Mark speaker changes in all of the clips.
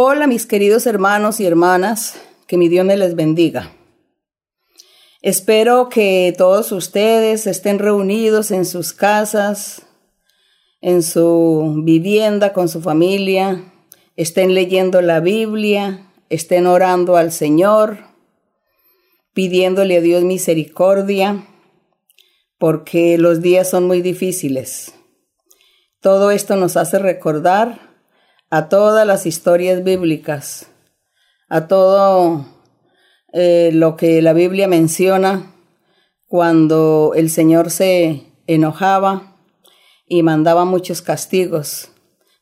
Speaker 1: Hola mis queridos hermanos y hermanas, que mi Dios me les bendiga. Espero que todos ustedes estén reunidos en sus casas, en su vivienda, con su familia, estén leyendo la Biblia, estén orando al Señor, pidiéndole a Dios misericordia, porque los días son muy difíciles. Todo esto nos hace recordar a todas las historias bíblicas, a todo eh, lo que la Biblia menciona cuando el Señor se enojaba y mandaba muchos castigos.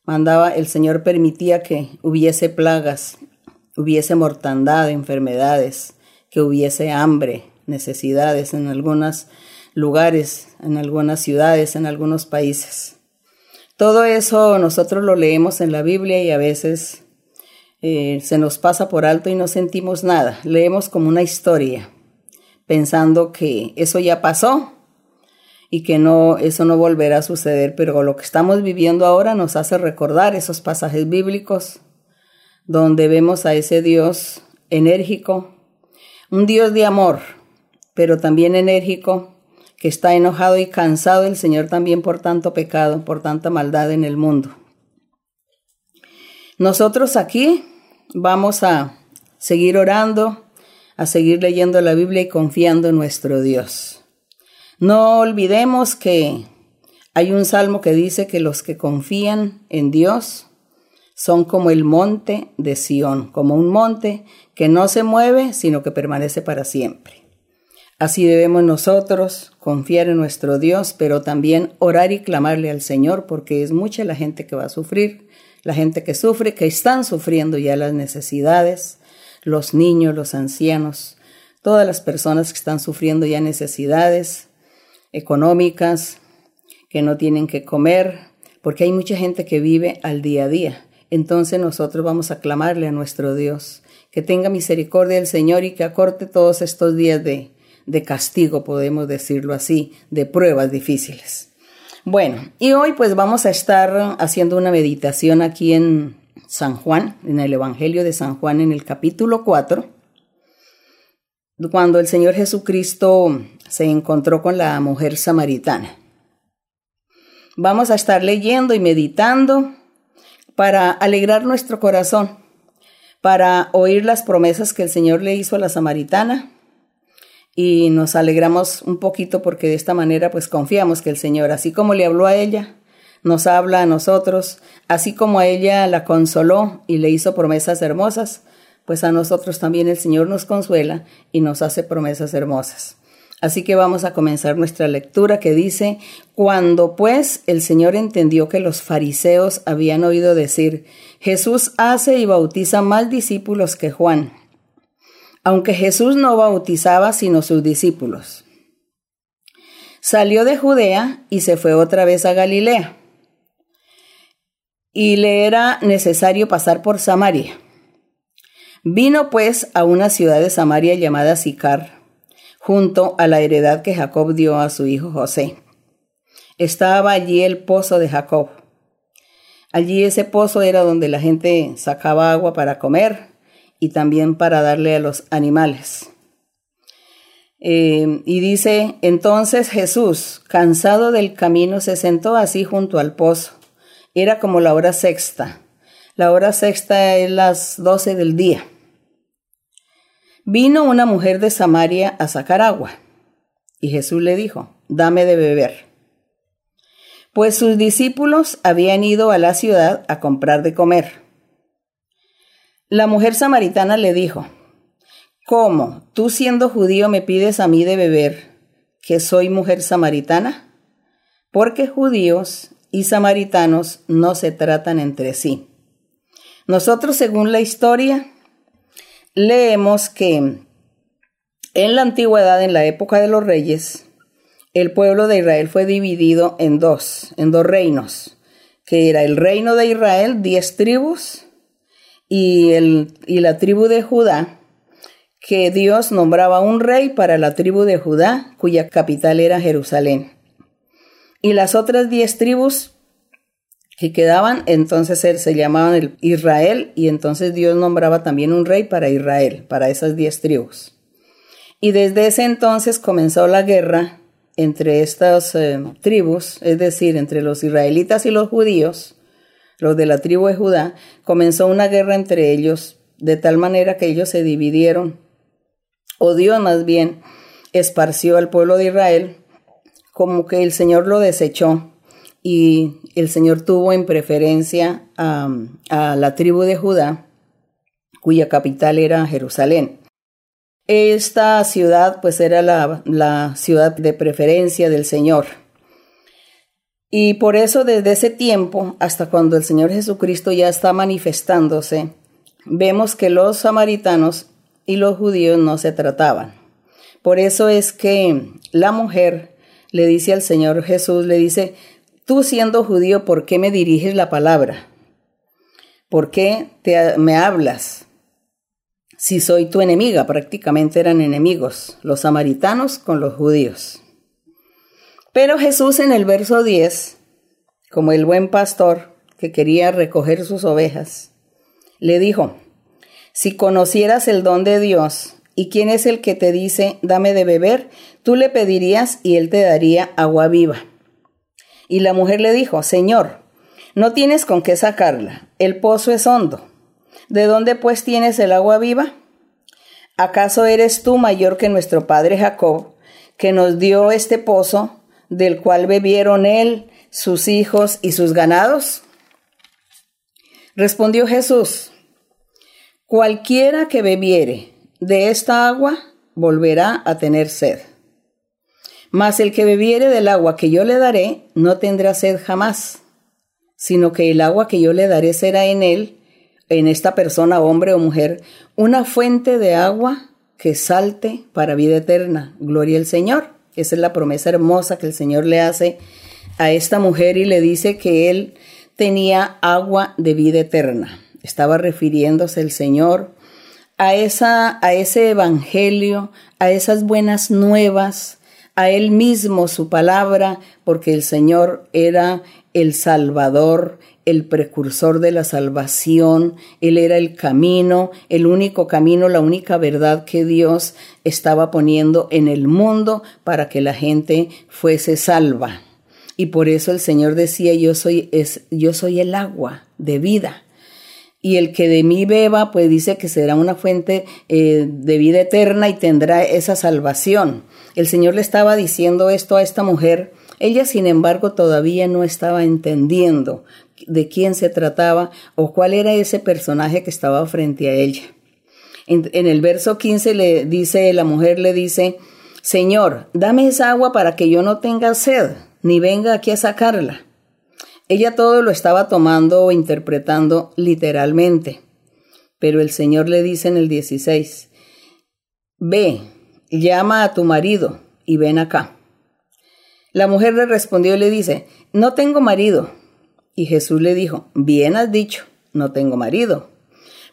Speaker 1: Mandaba, el Señor permitía que hubiese plagas, hubiese mortandad, enfermedades, que hubiese hambre, necesidades en algunos lugares, en algunas ciudades, en algunos países. Todo eso nosotros lo leemos en la Biblia y a veces eh, se nos pasa por alto y no sentimos nada. Leemos como una historia, pensando que eso ya pasó y que no, eso no volverá a suceder, pero lo que estamos viviendo ahora nos hace recordar esos pasajes bíblicos donde vemos a ese Dios enérgico, un Dios de amor, pero también enérgico, que está enojado y cansado el Señor también por tanto pecado, por tanta maldad en el mundo. Nosotros aquí vamos a seguir orando, a seguir leyendo la Biblia y confiando en nuestro Dios. No olvidemos que hay un salmo que dice que los que confían en Dios son como el monte de Sión, como un monte que no se mueve, sino que permanece para siempre. Así debemos nosotros confiar en nuestro Dios, pero también orar y clamarle al Señor, porque es mucha la gente que va a sufrir, la gente que sufre, que están sufriendo ya las necesidades, los niños, los ancianos, todas las personas que están sufriendo ya necesidades económicas, que no tienen que comer, porque hay mucha gente que vive al día a día. Entonces nosotros vamos a clamarle a nuestro Dios, que tenga misericordia el Señor y que acorte todos estos días de de castigo, podemos decirlo así, de pruebas difíciles. Bueno, y hoy pues vamos a estar haciendo una meditación aquí en San Juan, en el Evangelio de San Juan, en el capítulo 4, cuando el Señor Jesucristo se encontró con la mujer samaritana. Vamos a estar leyendo y meditando para alegrar nuestro corazón, para oír las promesas que el Señor le hizo a la samaritana y nos alegramos un poquito porque de esta manera pues confiamos que el Señor, así como le habló a ella, nos habla a nosotros, así como a ella la consoló y le hizo promesas hermosas, pues a nosotros también el Señor nos consuela y nos hace promesas hermosas. Así que vamos a comenzar nuestra lectura que dice, cuando pues el Señor entendió que los fariseos habían oído decir, Jesús hace y bautiza más discípulos que Juan, aunque Jesús no bautizaba sino sus discípulos. Salió de Judea y se fue otra vez a Galilea. Y le era necesario pasar por Samaria. Vino pues a una ciudad de Samaria llamada Sicar, junto a la heredad que Jacob dio a su hijo José. Estaba allí el pozo de Jacob. Allí ese pozo era donde la gente sacaba agua para comer y también para darle a los animales. Eh, y dice, entonces Jesús, cansado del camino, se sentó así junto al pozo. Era como la hora sexta. La hora sexta es las doce del día. Vino una mujer de Samaria a sacar agua. Y Jesús le dijo, dame de beber. Pues sus discípulos habían ido a la ciudad a comprar de comer. La mujer samaritana le dijo, ¿Cómo? ¿Tú siendo judío me pides a mí de beber que soy mujer samaritana? Porque judíos y samaritanos no se tratan entre sí. Nosotros, según la historia, leemos que en la antigüedad, en la época de los reyes, el pueblo de Israel fue dividido en dos, en dos reinos, que era el reino de Israel, diez tribus, y, el, y la tribu de Judá, que Dios nombraba un rey para la tribu de Judá, cuya capital era Jerusalén. Y las otras diez tribus que quedaban, entonces se llamaban el Israel y entonces Dios nombraba también un rey para Israel, para esas diez tribus. Y desde ese entonces comenzó la guerra entre estas eh, tribus, es decir, entre los israelitas y los judíos, los de la tribu de Judá, comenzó una guerra entre ellos de tal manera que ellos se dividieron, o Dios más bien esparció al pueblo de Israel, como que el Señor lo desechó y el Señor tuvo en preferencia a, la tribu de Judá, cuya capital era Jerusalén. Esta ciudad pues era la, ciudad de preferencia del Señor. Y por eso desde ese tiempo hasta cuando el Señor Jesucristo ya está manifestándose, vemos que los samaritanos y los judíos no se trataban. Por eso es que la mujer le dice al Señor Jesús, le dice, Tú siendo judío, ¿por qué me diriges la palabra? ¿Por qué te, me hablas? Si soy tu enemiga, prácticamente eran enemigos, los samaritanos con los judíos. Pero Jesús en el verso 10, como el buen pastor que quería recoger sus ovejas, le dijo, si conocieras el don de Dios y quién es el que te dice, dame de beber, tú le pedirías y él te daría agua viva. Y la mujer le dijo, Señor, no tienes con qué sacarla, el pozo es hondo. ¿De dónde pues tienes el agua viva? ¿Acaso eres tú mayor que nuestro padre Jacob, que nos dio este pozo, del cual bebieron él, sus hijos y sus ganados? Respondió Jesús, cualquiera que bebiere de esta agua volverá a tener sed. Mas el que bebiere del agua que yo le daré no tendrá sed jamás, sino que el agua que yo le daré será en él, en esta persona, hombre o mujer, una fuente de agua que salte para vida eterna. Gloria al Señor. Esa es la promesa hermosa que el Señor le hace a esta mujer y le dice que él tenía agua de vida eterna. Estaba refiriéndose el Señor a, esa, a ese evangelio, a esas buenas nuevas a Él mismo su palabra, porque el Señor era el Salvador, el precursor de la salvación, Él era el camino, el único camino, la única verdad que Dios estaba poniendo en el mundo para que la gente fuese salva. Y por eso el Señor decía, yo soy, yo soy el agua de vida y el que de mí beba, pues dice que será una fuente eh, de vida eterna y tendrá esa salvación. El Señor le estaba diciendo esto a esta mujer. Ella, sin embargo, todavía no estaba entendiendo de quién se trataba o cuál era ese personaje que estaba frente a ella. En, el verso 15 le dice, la mujer le dice, Señor, dame esa agua para que yo no tenga sed, ni venga aquí a sacarla. Ella todo lo estaba tomando o interpretando literalmente, pero el Señor le dice en el 16, Ve, llama a tu marido y ven acá. La mujer le respondió y le dice, No tengo marido. Y Jesús le dijo, Bien has dicho, no tengo marido,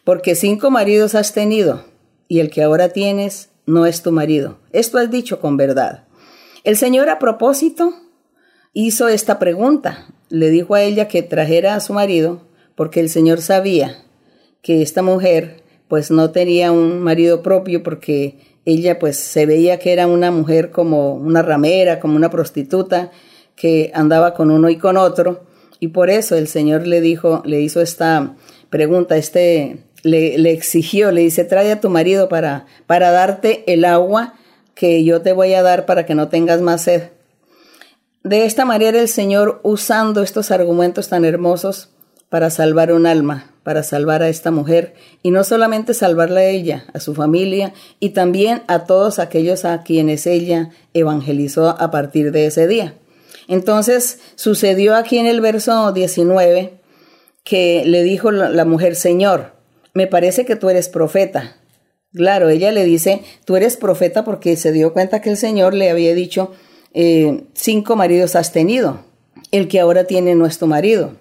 Speaker 1: porque cinco maridos has tenido, y el que ahora tienes no es tu marido. Esto has dicho con verdad. El Señor a propósito hizo esta pregunta. Le dijo a ella que trajera a su marido porque el Señor sabía que esta mujer pues no tenía un marido propio porque ella pues se veía que era una mujer como una ramera, como una prostituta que andaba con uno y con otro y por eso el Señor le dijo, le hizo esta pregunta, este le, le exigió, le dice, trae a tu marido para, para darte el agua que yo te voy a dar para que no tengas más sed. De esta manera el Señor usando estos argumentos tan hermosos para salvar un alma, para salvar a esta mujer y no solamente salvarla a ella, a su familia y también a todos aquellos a quienes ella evangelizó a partir de ese día. Entonces sucedió aquí en el verso 19 que le dijo la mujer, Señor, me parece que tú eres profeta. Claro, ella le dice, tú eres profeta porque se dio cuenta que el Señor le había dicho, eh, cinco maridos has tenido, el que ahora tiene nuestro marido.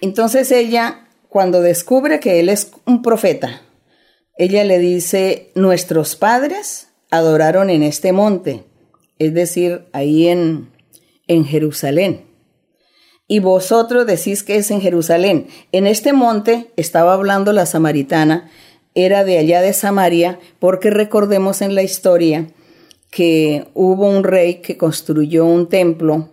Speaker 1: Entonces ella, cuando descubre que él es un profeta, ella le dice, nuestros padres adoraron en este monte, es decir, ahí en, en Jerusalén. y vosotros decís que es en Jerusalén. En este monte estaba hablando la samaritana, era de allá de Samaria, porque recordemos en la historia que hubo un rey que construyó un templo,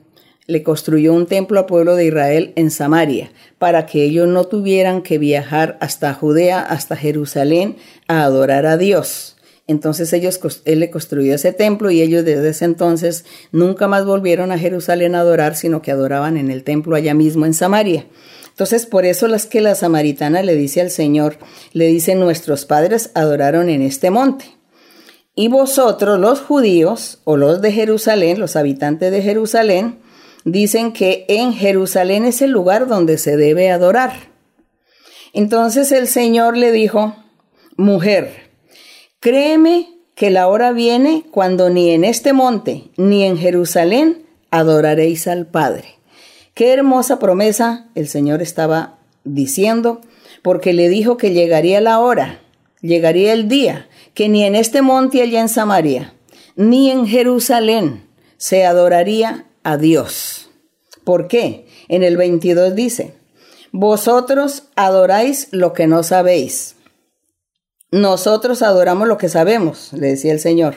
Speaker 1: le construyó un templo al pueblo de Israel en Samaria, para que ellos no tuvieran que viajar hasta Judea, hasta Jerusalén, a adorar a Dios. Entonces ellos, él le construyó ese templo y ellos desde ese entonces nunca más volvieron a Jerusalén a adorar, sino que adoraban en el templo allá mismo en Samaria. Entonces, por eso las que la samaritana le dice al Señor, le dice, nuestros padres adoraron en este monte. Y vosotros, los judíos, o los de Jerusalén, los habitantes de Jerusalén, dicen que en Jerusalén es el lugar donde se debe adorar. Entonces el Señor le dijo, mujer, créeme que la hora viene cuando ni en este monte ni en Jerusalén adoraréis al Padre. Qué hermosa promesa el Señor estaba diciendo, porque le dijo que llegaría la hora, llegaría el día, que ni en este monte allá en Samaria, ni en Jerusalén se adoraría a Dios. ¿Por qué? En el 22 dice, vosotros adoráis lo que no sabéis. Nosotros adoramos lo que sabemos, le decía el Señor,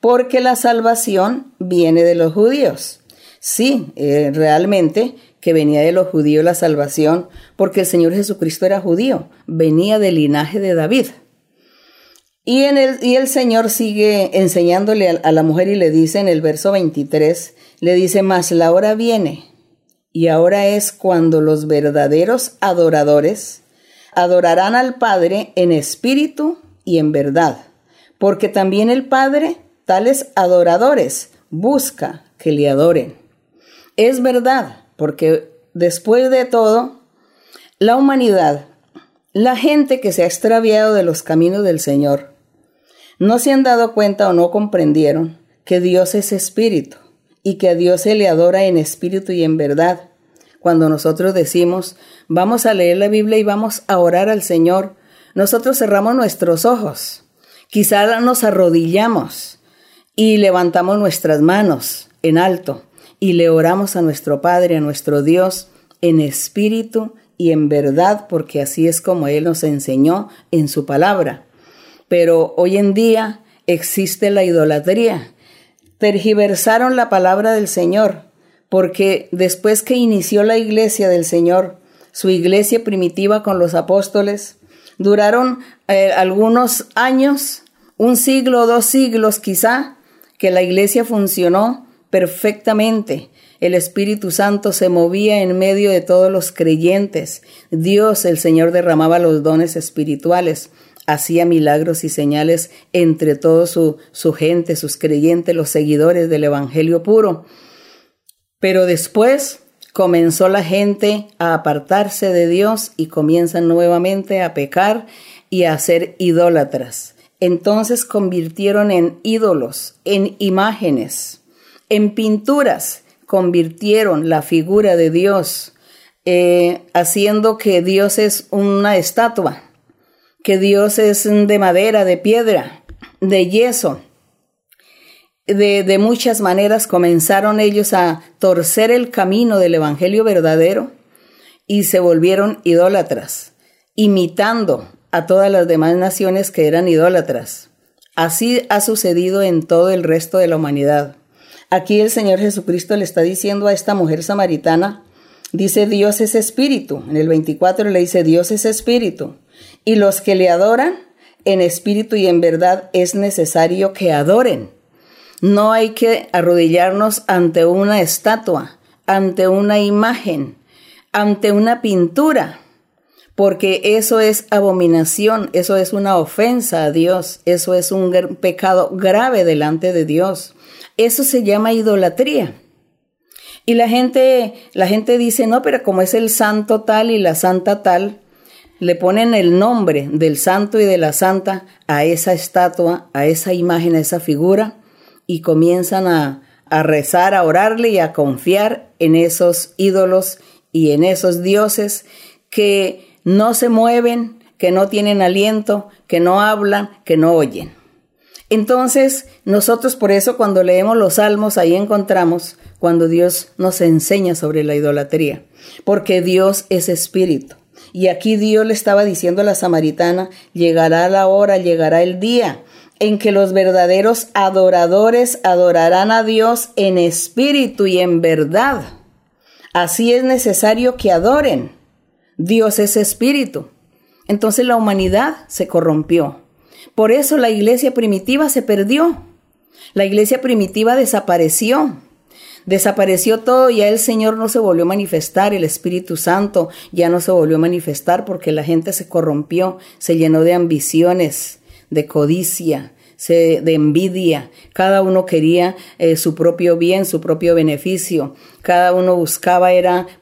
Speaker 1: porque la salvación viene de los judíos. Sí, eh, realmente que venía de los judíos la salvación, porque el Señor Jesucristo era judío, venía del linaje de David. Y, el, Señor sigue enseñándole a, a la mujer y le dice en el verso 23, le dice, más la hora viene, y ahora es cuando los verdaderos adoradores adorarán al Padre en espíritu y en verdad, porque también el Padre, tales adoradores, busca que le adoren. Es verdad, porque después de todo, la humanidad, la gente que se ha extraviado de los caminos del Señor, no se han dado cuenta o no comprendieron que Dios es espíritu y que a Dios se le adora en espíritu y en verdad. Cuando nosotros decimos, vamos a leer la Biblia y vamos a orar al Señor, nosotros cerramos nuestros ojos, quizá nos arrodillamos y levantamos nuestras manos en alto y le oramos a nuestro Padre, a nuestro Dios, en espíritu y en verdad, porque así es como Él nos enseñó en su palabra. Pero hoy en día existe la idolatría. Tergiversaron la palabra del Señor, porque después que inició la iglesia del Señor, su iglesia primitiva con los apóstoles, duraron eh, algunos años, un siglo, dos siglos quizá, que la iglesia funcionó perfectamente. El Espíritu Santo se movía en medio de todos los creyentes. Dios, el Señor, derramaba los dones espirituales, hacía milagros y señales entre toda su, su gente, sus creyentes, los seguidores del Evangelio puro. Pero después comenzó la gente a apartarse de Dios y comienzan nuevamente a pecar y a ser idólatras. Entonces convirtieron en ídolos, en imágenes en pinturas convirtieron la figura de Dios, eh, haciendo que Dios es una estatua, que Dios es de madera, de piedra, de yeso. De, muchas maneras comenzaron ellos a torcer el camino del Evangelio verdadero y se volvieron idólatras, imitando a todas las demás naciones que eran idólatras. Así ha sucedido en todo el resto de la humanidad. Aquí el Señor Jesucristo le está diciendo a esta mujer samaritana, dice Dios es espíritu. En el 24 le dice Dios es espíritu. Y los que le adoran en espíritu y en verdad es necesario que adoren. No hay que arrodillarnos ante una estatua, ante una imagen, ante una pintura, porque eso es abominación, eso es una ofensa a Dios, eso es un pecado grave delante de Dios. Eso se llama idolatría. Y la gente, la gente dice, no, pero como es el santo tal y la santa tal, le ponen el nombre del santo y de la santa a esa estatua, a esa imagen, a esa figura, y comienzan a, a rezar, a orarle y a confiar en esos ídolos y en esos dioses que no se mueven, que no tienen aliento, que no hablan, que no oyen. Entonces, nosotros por eso cuando leemos los salmos, ahí encontramos cuando Dios nos enseña sobre la idolatría, porque Dios es espíritu. Y aquí Dios le estaba diciendo a la samaritana, llegará la hora, llegará el día en que los verdaderos adoradores adorarán a Dios en espíritu y en verdad. Así es necesario que adoren. Dios es espíritu. Entonces la humanidad se corrompió. Por eso la iglesia primitiva se perdió. La iglesia primitiva desapareció. Desapareció todo, ya el Señor no se volvió a manifestar, el Espíritu Santo ya no se volvió a manifestar porque la gente se corrompió, se llenó de ambiciones, de codicia, de envidia. Cada uno quería eh, su propio bien, su propio beneficio. Cada uno buscaba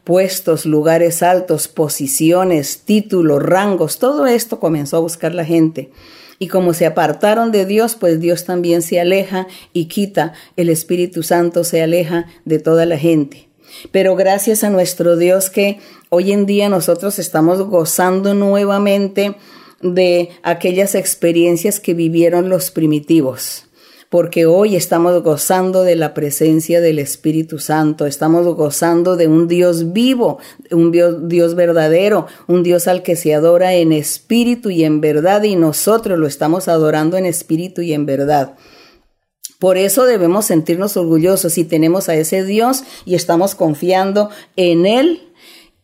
Speaker 1: puestos, lugares altos, posiciones, títulos, rangos. Todo esto comenzó a buscar la gente. Y como se apartaron de Dios, pues Dios también se aleja y quita, el Espíritu Santo se aleja de toda la gente. Pero gracias a nuestro Dios que hoy en día nosotros estamos gozando nuevamente de aquellas experiencias que vivieron los primitivos porque hoy estamos gozando de la presencia del Espíritu Santo, estamos gozando de un Dios vivo, un Dios, verdadero, un Dios al que se adora en espíritu y en verdad, y nosotros lo estamos adorando en espíritu y en verdad. Por eso debemos sentirnos orgullosos si tenemos a ese Dios y estamos confiando en Él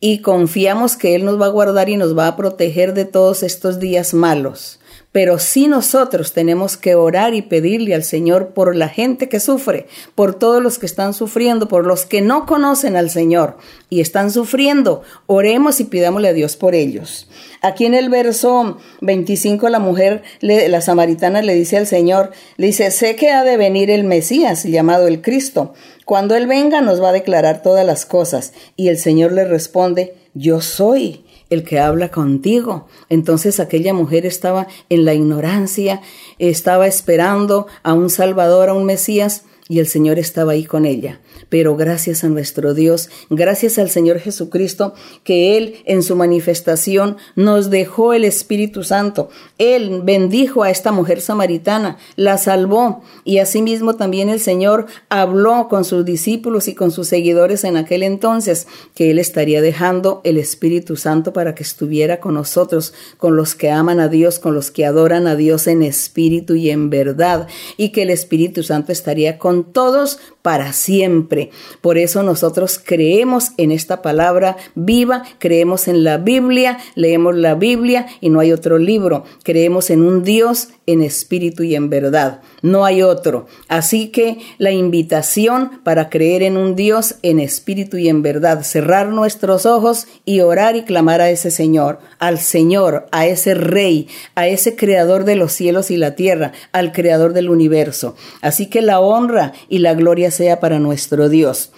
Speaker 1: y confiamos que Él nos va a guardar y nos va a proteger de todos estos días malos. Pero sí nosotros tenemos que orar y pedirle al Señor por la gente que sufre, por todos los que están sufriendo, por los que no conocen al Señor y están sufriendo. Oremos y pidámosle a Dios por ellos. Aquí en el verso 25 la mujer, la samaritana le dice al Señor, le dice, sé que ha de venir el Mesías llamado el Cristo. Cuando Él venga nos va a declarar todas las cosas. Y el Señor le responde, yo soy el que habla contigo. Entonces aquella mujer estaba en la ignorancia, estaba esperando a un Salvador, a un Mesías, y el Señor estaba ahí con ella. Pero gracias a nuestro Dios, gracias al Señor Jesucristo, que Él en su manifestación nos dejó el Espíritu Santo. Él bendijo a esta mujer samaritana, la salvó y asimismo también el Señor habló con sus discípulos y con sus seguidores en aquel entonces que Él estaría dejando el Espíritu Santo para que estuviera con nosotros, con los que aman a Dios, con los que adoran a Dios en espíritu y en verdad, y que el Espíritu Santo estaría con todos para siempre. Por eso nosotros creemos en esta palabra viva, creemos en la Biblia, leemos la Biblia y no hay otro libro. Creemos en un Dios en espíritu y en verdad. No hay otro. Así que la invitación para creer en un Dios en espíritu y en verdad, cerrar nuestros ojos y orar y clamar a ese Señor, al Señor, a ese Rey, a ese Creador de los cielos y la tierra, al Creador del universo. Así que la honra y la gloria sea para nuestro Dios.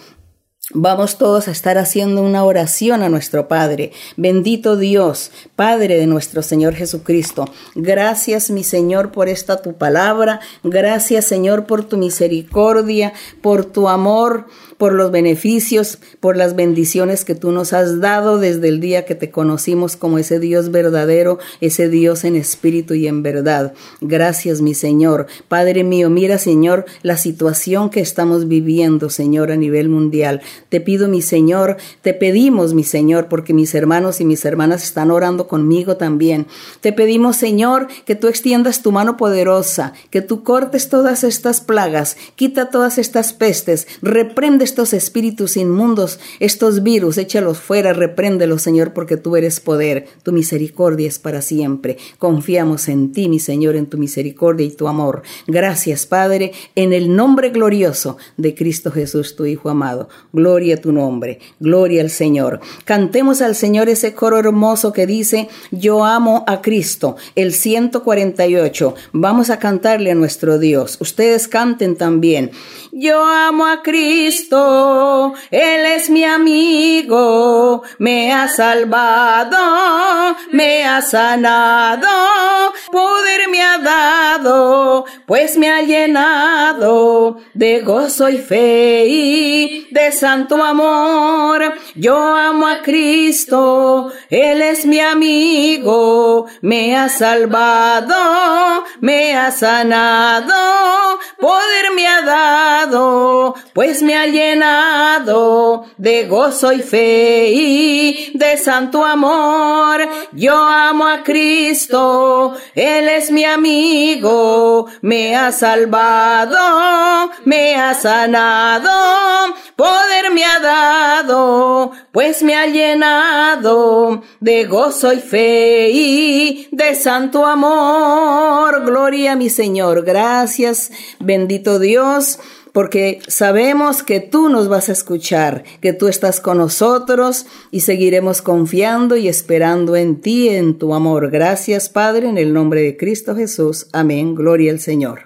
Speaker 1: Vamos todos a estar haciendo una oración a nuestro Padre. Bendito Dios, Padre de nuestro Señor Jesucristo. Gracias, mi Señor, por esta tu palabra. Gracias, Señor, por tu misericordia, por tu amor, por los beneficios, por las bendiciones que tú nos has dado desde el día que te conocimos como ese Dios verdadero, ese Dios en espíritu y en verdad. Gracias, mi Señor. Padre mío, mira, Señor, la situación que estamos viviendo, Señor, a nivel mundial. Te pido, mi Señor, te pedimos, mi Señor, porque mis hermanos y mis hermanas están orando conmigo también. Te pedimos, Señor, que tú extiendas tu mano poderosa, que tú cortes todas estas plagas, quita todas estas pestes, reprende estos espíritus inmundos, estos virus, échalos fuera, repréndelos, Señor, porque tú eres poder, tu misericordia es para siempre. Confiamos en ti, mi Señor, en tu misericordia y tu amor. Gracias, Padre, en el nombre glorioso de Cristo Jesús, tu Hijo amado. Gloria a tu nombre, gloria al Señor. Cantemos al Señor ese coro hermoso que dice, yo amo a Cristo, el 148. Vamos a cantarle a nuestro Dios. Ustedes canten también. Yo amo a Cristo, Él es mi amigo, me ha salvado, me ha sanado, poder me ha dado, pues me ha llenado de gozo y fe y de santo amor. Yo amo a Cristo, Él es mi amigo, me ha salvado, me ha sanado, poder me ha dado, pues me ha llenado de gozo y fe y de santo amor. Yo amo a Cristo, Él es mi amigo, me ha salvado, me ha sanado, poder me ha dado, pues me ha llenado de gozo y fe y de santo amor. Gloria a mi Señor. Gracias, bendito Dios porque sabemos que tú nos vas a escuchar, que tú estás con nosotros y seguiremos confiando y esperando en ti, en tu amor. Gracias, Padre, en el nombre de Cristo Jesús. Amén. Gloria al Señor.